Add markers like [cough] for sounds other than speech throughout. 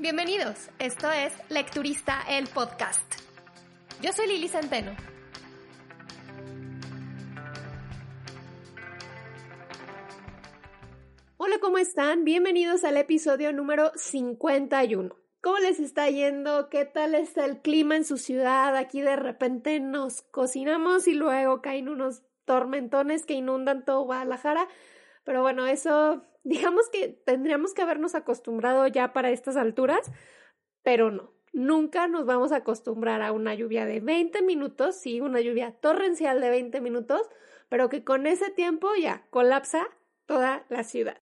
Bienvenidos, esto es Lecturista el podcast. Yo soy Lili Centeno. Hola, ¿cómo están? Bienvenidos al episodio número 51. ¿Cómo les está yendo? ¿Qué tal está el clima en su ciudad? Aquí de repente nos cocinamos y luego caen unos tormentones que inundan todo Guadalajara. Pero bueno, eso digamos que tendríamos que habernos acostumbrado ya para estas alturas, pero no. Nunca nos vamos a acostumbrar a una lluvia de 20 minutos, sí, una lluvia torrencial de 20 minutos, pero que con ese tiempo ya colapsa toda la ciudad.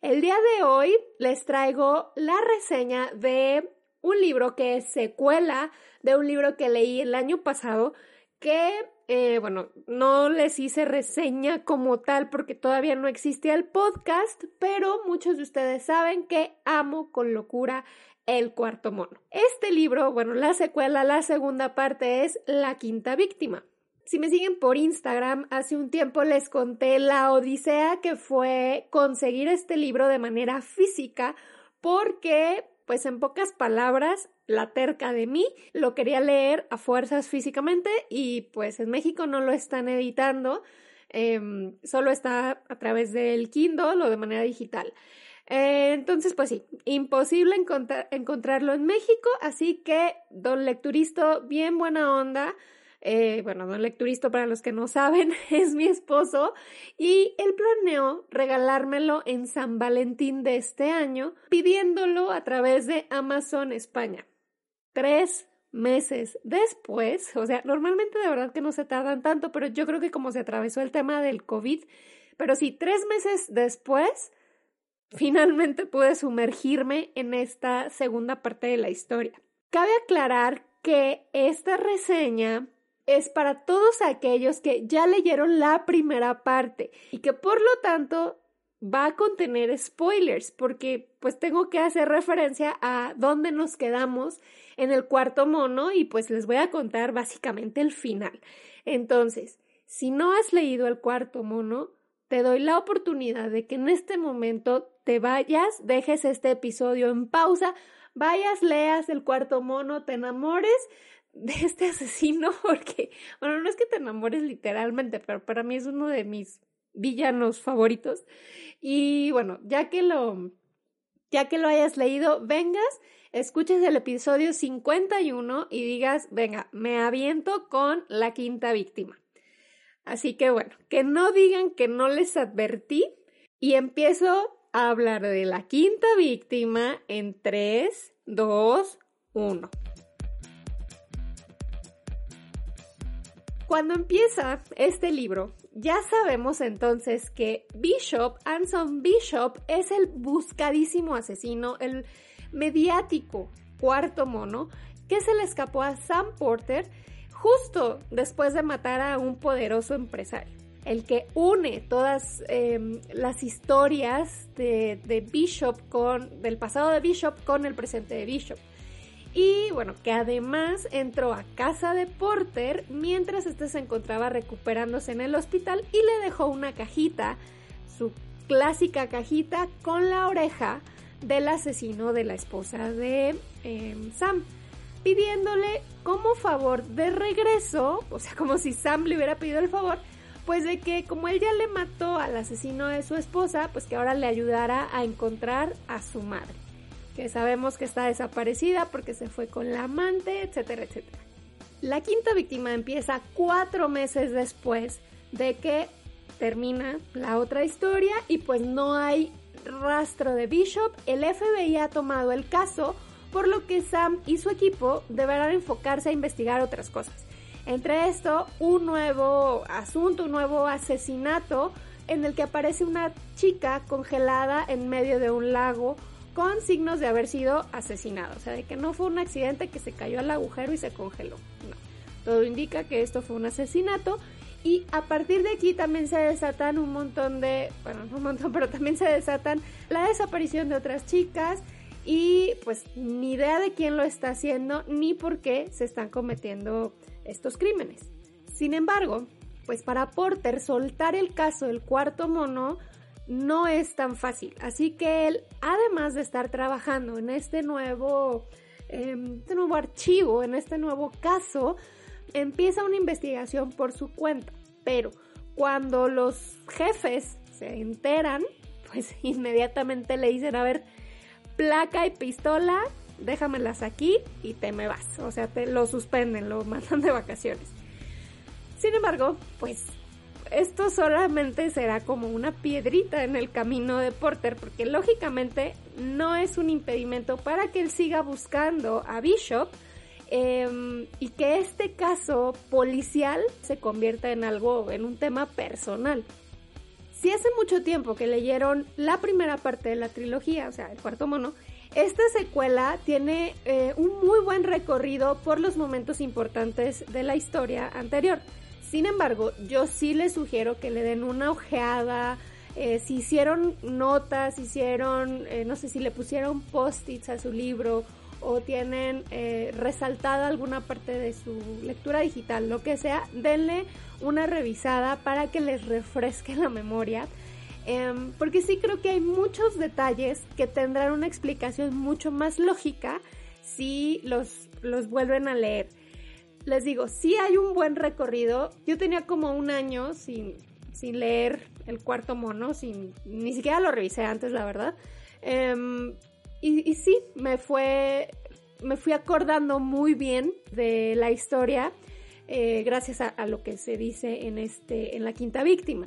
El día de hoy les traigo la reseña de un libro que es secuela de un libro que leí el año pasado que eh, bueno, no les hice reseña como tal porque todavía no existía el podcast, pero muchos de ustedes saben que amo con locura el cuarto mono. Este libro, bueno, la secuela, la segunda parte es La quinta víctima. Si me siguen por Instagram, hace un tiempo les conté la odisea que fue conseguir este libro de manera física porque pues en pocas palabras, la terca de mí lo quería leer a fuerzas físicamente y pues en México no lo están editando, em, solo está a través del Kindle o de manera digital. Eh, entonces, pues sí, imposible encontrarlo en México, así que don lecturisto, bien buena onda, eh, bueno, don lecturisto para los que no saben, [laughs] es mi esposo y él planeó regalármelo en San Valentín de este año, pidiéndolo a través de Amazon España. Tres meses después, o sea, normalmente de verdad que no se tardan tanto, pero yo creo que como se atravesó el tema del COVID, pero sí, tres meses después, finalmente pude sumergirme en esta segunda parte de la historia. Cabe aclarar que esta reseña es para todos aquellos que ya leyeron la primera parte y que por lo tanto va a contener spoilers porque pues tengo que hacer referencia a dónde nos quedamos en el cuarto mono y pues les voy a contar básicamente el final. Entonces, si no has leído el cuarto mono, te doy la oportunidad de que en este momento te vayas, dejes este episodio en pausa, vayas, leas el cuarto mono, te enamores de este asesino [laughs] porque, bueno, no es que te enamores literalmente, pero para mí es uno de mis villanos favoritos. Y bueno, ya que lo, ya que lo hayas leído, vengas, escuches el episodio 51 y digas, venga, me aviento con la quinta víctima. Así que bueno, que no digan que no les advertí y empiezo a hablar de la quinta víctima en 3, 2, 1. Cuando empieza este libro, ya sabemos entonces que Bishop, Anson Bishop, es el buscadísimo asesino, el mediático cuarto mono que se le escapó a Sam Porter justo después de matar a un poderoso empresario. El que une todas em, las historias de, Bishop con, del pasado de Bishop con el presente de Bishop. Y bueno, que además entró a casa de Porter mientras este se encontraba recuperándose en el hospital y le dejó una cajita, su clásica cajita con la oreja del asesino de la esposa de em, Sam, pidiéndole como favor de regreso, o sea, como si Sam le hubiera pedido el favor, pues de que como él ya le mató al asesino de su esposa, pues que ahora le ayudara a encontrar a su madre que sabemos que está desaparecida porque se fue con la amante, etcétera, etcétera. La quinta víctima empieza cuatro meses después de que termina la otra historia y pues no hay rastro de Bishop. El FBI ha tomado el caso, por lo que Sam y su equipo deberán enfocarse a investigar otras cosas. Entre esto, un nuevo asunto, un nuevo asesinato en el que aparece una chica congelada en medio de un lago con signos de haber sido asesinada. O sea, de que no fue un accidente que se cayó al agujero y se congeló. No. Todo indica que esto fue un asesinato. Y a partir de aquí también se desatan un montón de, bueno, no un montón, pero también se desatan la desaparición de otras chicas y pues ni idea de quién lo está haciendo ni por qué se están cometiendo estos crímenes. Sin embargo, pues para Porter soltar el caso del cuarto mono no es tan fácil. Así que él, además de estar trabajando en este nuevo, em, este nuevo archivo, en este nuevo caso, empieza una investigación por su cuenta. Pero cuando los jefes se enteran, pues [laughs] inmediatamente le dicen, a ver, placa y pistola, déjamelas aquí y te me vas. O sea, te lo suspenden, lo [laughs] mandan de vacaciones. Sin embargo, pues esto solamente será como una piedrita en el camino de Porter, porque lógicamente no es un impedimento para que él siga buscando a Bishop em, y que este caso policial se convierta en algo, en un tema personal. Si hace mucho tiempo que leyeron la primera parte de la trilogía, o sea, el cuarto mono, esta secuela tiene eh, un muy buen recorrido por los momentos importantes de la historia anterior. Sin embargo, yo sí les sugiero que le den una ojeada. Eh, si hicieron notas, hicieron, eh, no sé si le pusieron post-its a su libro o tienen eh, resaltada alguna parte de su lectura digital, lo que sea, denle una revisada para que les refresque la memoria. Em, porque sí creo que hay muchos detalles que tendrán una explicación mucho más lógica si los, los vuelven a leer les digo, sí hay un buen recorrido. Yo tenía como un año sin, sin leer el cuarto mono, sin, ni siquiera lo revisé antes, la verdad. Em, y, sí, me fue, me fui acordando muy bien de la historia eh, gracias a, lo que se dice en este, en la quinta víctima.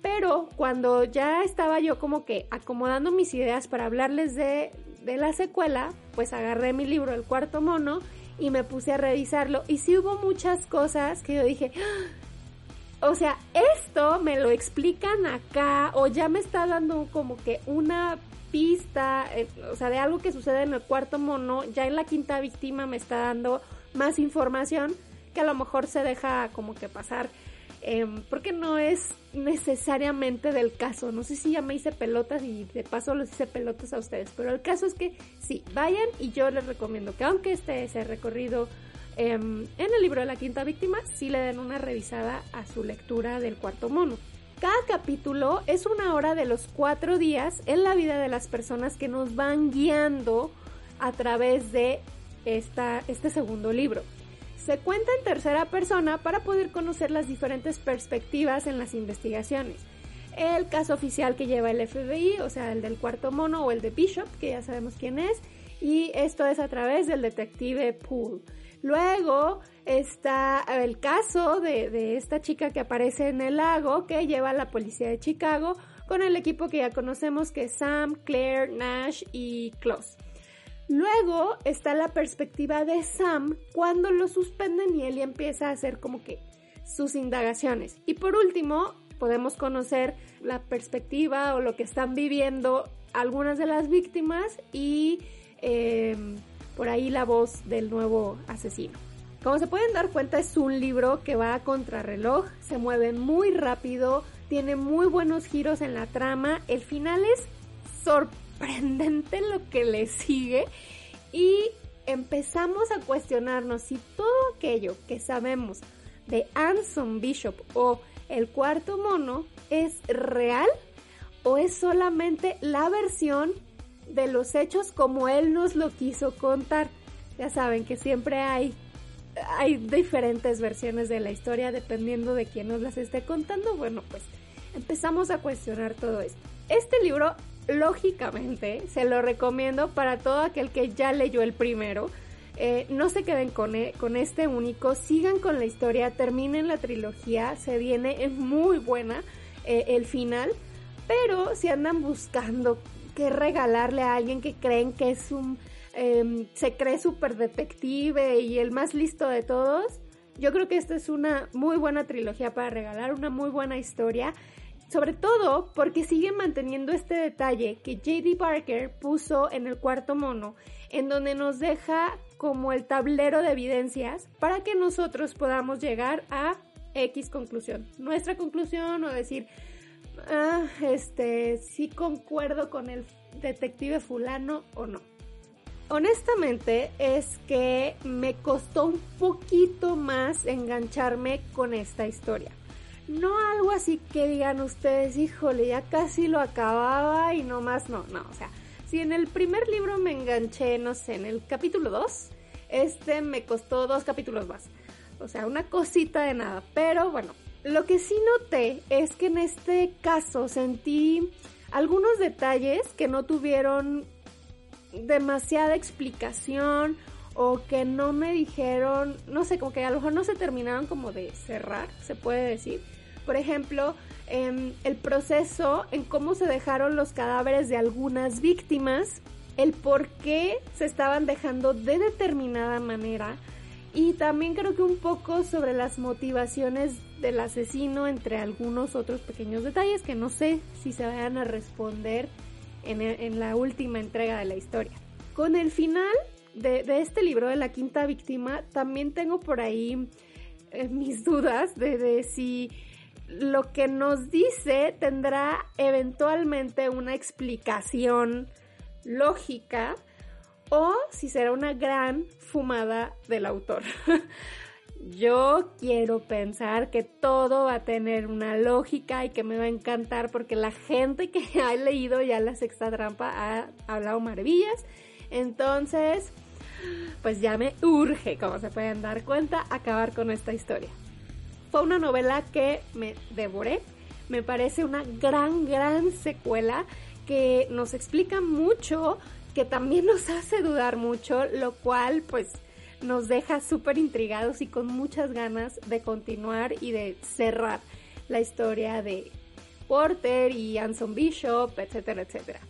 Pero cuando ya estaba yo como que acomodando mis ideas para hablarles de, de la secuela, pues agarré mi libro El cuarto mono y me puse a revisarlo. Y sí hubo muchas cosas que yo dije, ah, o sea, esto me lo explican acá o ya me está dando como que una pista, eh, o sea, de algo que sucede en el cuarto mono, ya en la quinta víctima me está dando más información que a lo mejor se deja como que pasar Em, porque no es necesariamente del caso. No sé si ya me hice pelotas y de paso los hice pelotas a ustedes, pero el caso es que sí, vayan y yo les recomiendo que aunque este ese recorrido em, en el libro de la quinta víctima, sí le den una revisada a su lectura del cuarto mono. Cada capítulo es una hora de los cuatro días en la vida de las personas que nos van guiando a través de esta, este segundo libro. Se cuenta en tercera persona para poder conocer las diferentes perspectivas en las investigaciones. El caso oficial que lleva el FBI, o sea, el del cuarto mono o el de Bishop, que ya sabemos quién es, y esto es a través del detective Poole. Luego está el caso de, esta chica que aparece en el lago que lleva a la policía de Chicago con el equipo que ya conocemos que es Sam, Claire, Nash y Klaus. Luego está la perspectiva de Sam cuando lo suspenden y él empieza a hacer como que sus indagaciones. Y por último, podemos conocer la perspectiva o lo que están viviendo algunas de las víctimas y em, por ahí la voz del nuevo asesino. Como se pueden dar cuenta, es un libro que va a contrarreloj, se mueve muy rápido, tiene muy buenos giros en la trama, el final es sorprendente lo que le sigue y empezamos a cuestionarnos si todo aquello que sabemos de Anson Bishop o el cuarto mono es real o es solamente la versión de los hechos como él nos lo quiso contar. Ya saben que siempre hay hay diferentes versiones de la historia dependiendo de quién nos las esté contando. Bueno, pues empezamos a cuestionar todo esto. Este libro lógicamente se lo recomiendo para todo aquel que ya leyó el primero. Eh, no se queden con, e, con este único, sigan con la historia, terminen la trilogía, se viene, es muy buena eh, el final, pero si andan buscando qué regalarle a alguien que creen que es un, em, se cree súper detective y el más listo de todos, yo creo que esta es una muy buena trilogía para regalar, una muy buena historia Sobre todo porque sigue manteniendo este detalle que JD Barker puso en el cuarto mono, en donde nos deja como el tablero de evidencias para que nosotros podamos llegar a X conclusión. Nuestra conclusión o decir, ah, este, sí concuerdo con el detective fulano o no. Honestamente es que me costó un poquito más engancharme con esta historia. No algo así que digan ustedes, híjole, ya casi lo acababa y no más, no, no, o sea, si en el primer libro me enganché, no sé, en el capítulo 2, este me costó dos capítulos más. O sea, una cosita de nada. Pero bueno, lo que sí noté es que en este caso sentí algunos detalles que no tuvieron demasiada explicación o que no me dijeron, no sé, como que a lo mejor no se terminaron como de cerrar, se puede decir. Por ejemplo, em, el proceso en cómo se dejaron los cadáveres de algunas víctimas, el por qué se estaban dejando de determinada manera y también creo que un poco sobre las motivaciones del asesino entre algunos otros pequeños detalles que no sé si se vayan a responder en, la última entrega de la historia. Con el final de, este libro de la quinta víctima también tengo por ahí eh, mis dudas de si lo que nos dice tendrá eventualmente una explicación lógica o si será una gran fumada del autor. [laughs] Yo quiero pensar que todo va a tener una lógica y que me va a encantar porque la gente que [laughs] ha leído ya la sexta trampa ha hablado maravillas. Entonces, pues ya me urge, como se pueden dar cuenta, acabar con esta historia. Fue una novela que me devoré. Me parece una gran, gran secuela que nos explica mucho que también nos [laughs] hace dudar mucho, lo cual pues nos deja súper intrigados y con muchas ganas de continuar y de cerrar la historia de Porter y Anson Bishop, etcétera, etcétera.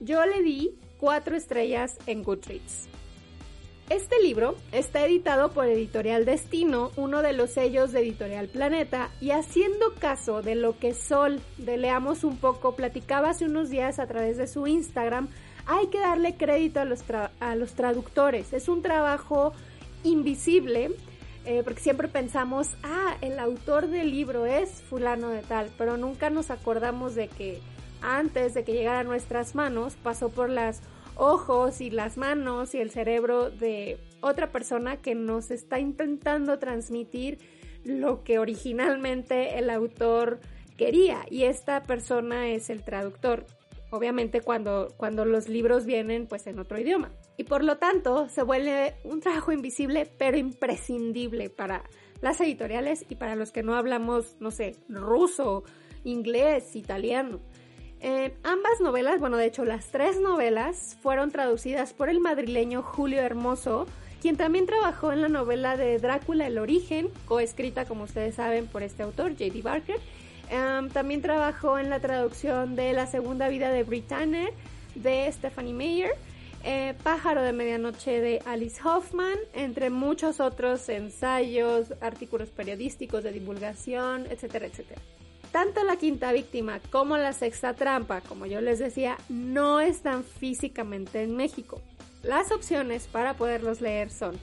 Yo le di cuatro estrellas en Goodreads. Este libro está editado por Editorial Destino, uno de los sellos de Editorial Planeta, y haciendo caso de lo que Sol de Leamos un poco platicaba hace unos días a través de su Instagram, hay que darle crédito a los, a los traductores. Es un trabajo invisible, eh, porque siempre pensamos, ah, el autor del libro es fulano de tal, pero nunca nos acordamos de que antes de que llegara a nuestras manos pasó por las ojos y las manos y el cerebro de otra persona que nos está intentando transmitir lo que originalmente el autor quería y esta persona es el traductor obviamente cuando, cuando los libros vienen pues en otro idioma. Y por lo tanto se vuelve un trabajo invisible pero imprescindible para las editoriales y para los que no hablamos, no sé, ruso, inglés, italiano. Eh, ambas novelas, bueno de hecho las tres novelas fueron traducidas por el madrileño Julio Hermoso, quien también trabajó en la novela de Drácula el origen, coescrita como ustedes saben por este autor, J.D. Barker, también trabajó en la traducción de La segunda vida de Britannia de Stephanie Meyer, eh, Pájaro de Medianoche de Alice Hoffman, entre muchos otros ensayos, artículos periodísticos de divulgación, etcétera, etcétera. Tanto la quinta víctima como la sexta trampa, como yo les decía, no están físicamente en México. Las opciones para poderlos leer son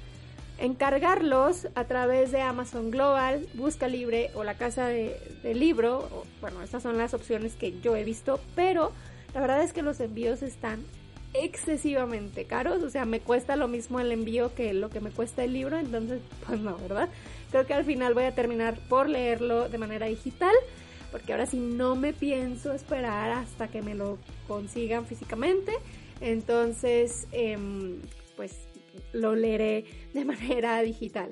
encargarlos a través de Amazon Global, Busca Libre o la casa de, libro. bueno, estas son las opciones que yo he visto, pero la verdad es que los envíos están excesivamente caros, o sea, me cuesta lo mismo el envío que lo que me cuesta el libro, entonces, pues no, ¿verdad? Creo que al final voy a terminar por leerlo de manera digital, porque ahora sí no me pienso esperar hasta que me lo consigan físicamente, entonces, em, pues lo leeré de [laughs] manera digital.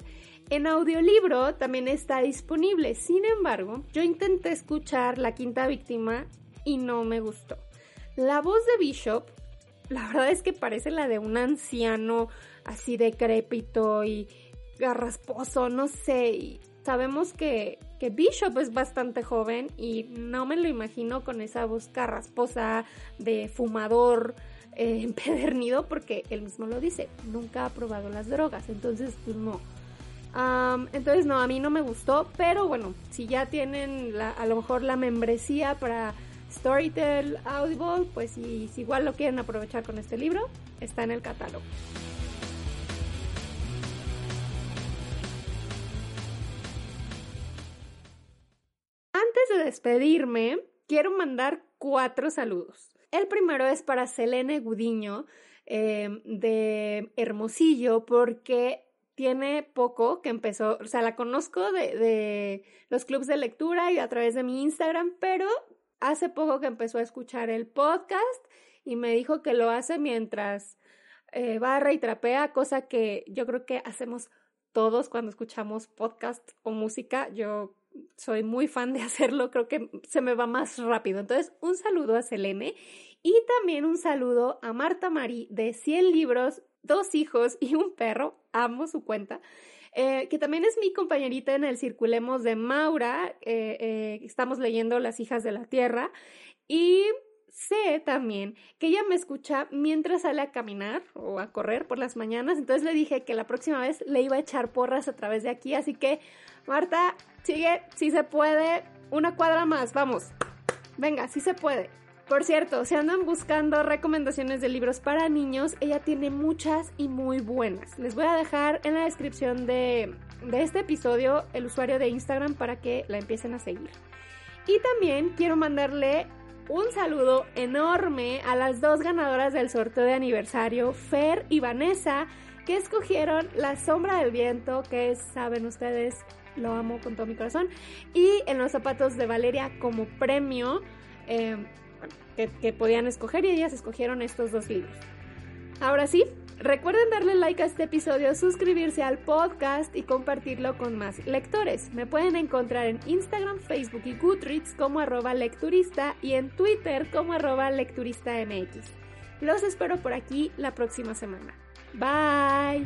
En audiolibro también está disponible, sin embargo, yo intenté escuchar La Quinta Víctima y no me gustó. La voz de Bishop, la verdad es que parece la de un anciano así decrépito y garrasposo, no sé. sabemos que, que Bishop es bastante joven y no me lo imagino con esa voz carrasposa de fumador eh, [laughs] empedernido porque él mismo lo dice, nunca ha probado las drogas, entonces pues no. entonces no, a mí no me gustó, pero bueno, si ya tienen a lo mejor la membresía para Storytel Audible, pues si, si igual lo quieren aprovechar con este libro, está en el catálogo. Despedirme, quiero mandar cuatro saludos. El primero es para Selene Gudiño eh, de Hermosillo porque tiene poco que empezó, o sea, la conozco de, de, los clubs de lectura y a través de mi Instagram, pero hace poco que empezó a escuchar el podcast y me dijo que lo hace mientras eh, barra y trapea, cosa que yo creo que hacemos todos cuando escuchamos podcast o música. Yo soy muy fan de [laughs] hacerlo, creo que se me va más rápido. Entonces, un saludo a Selene y también un saludo a Marta Marí de 100 libros, dos hijos y un perro. Amo su cuenta. Eh, que también es mi compañerita en el Circulemos de Maura. Eh, eh, estamos leyendo Las hijas de la tierra. Y sé también que ella me escucha mientras sale a caminar o a correr por las mañanas. Entonces le dije que la próxima vez le iba a echar porras a través de aquí. Así que, Marta, sigue, si se puede, una cuadra más, vamos. Venga, si se puede. Por cierto, si andan buscando recomendaciones de libros para niños, ella tiene muchas y muy buenas. Les voy a dejar en la descripción de, de este episodio el usuario de Instagram para que la empiecen a seguir. Y también quiero mandarle un saludo enorme a las dos ganadoras del sorteo de aniversario, Fer y Vanessa, que escogieron La Sombra del Viento, que saben ustedes, lo amo con todo mi corazón, y En los zapatos de Valeria como premio. Eh, que, podían escoger y ellas escogieron estos dos libros. Ahora sí, Recuerden darle like a este episodio, suscribirse al podcast y compartirlo con más lectores. Me pueden encontrar en Instagram, Facebook y Goodreads como arroba lecturista y en Twitter como arroba lecturistamx. Los espero por aquí la próxima semana. Bye.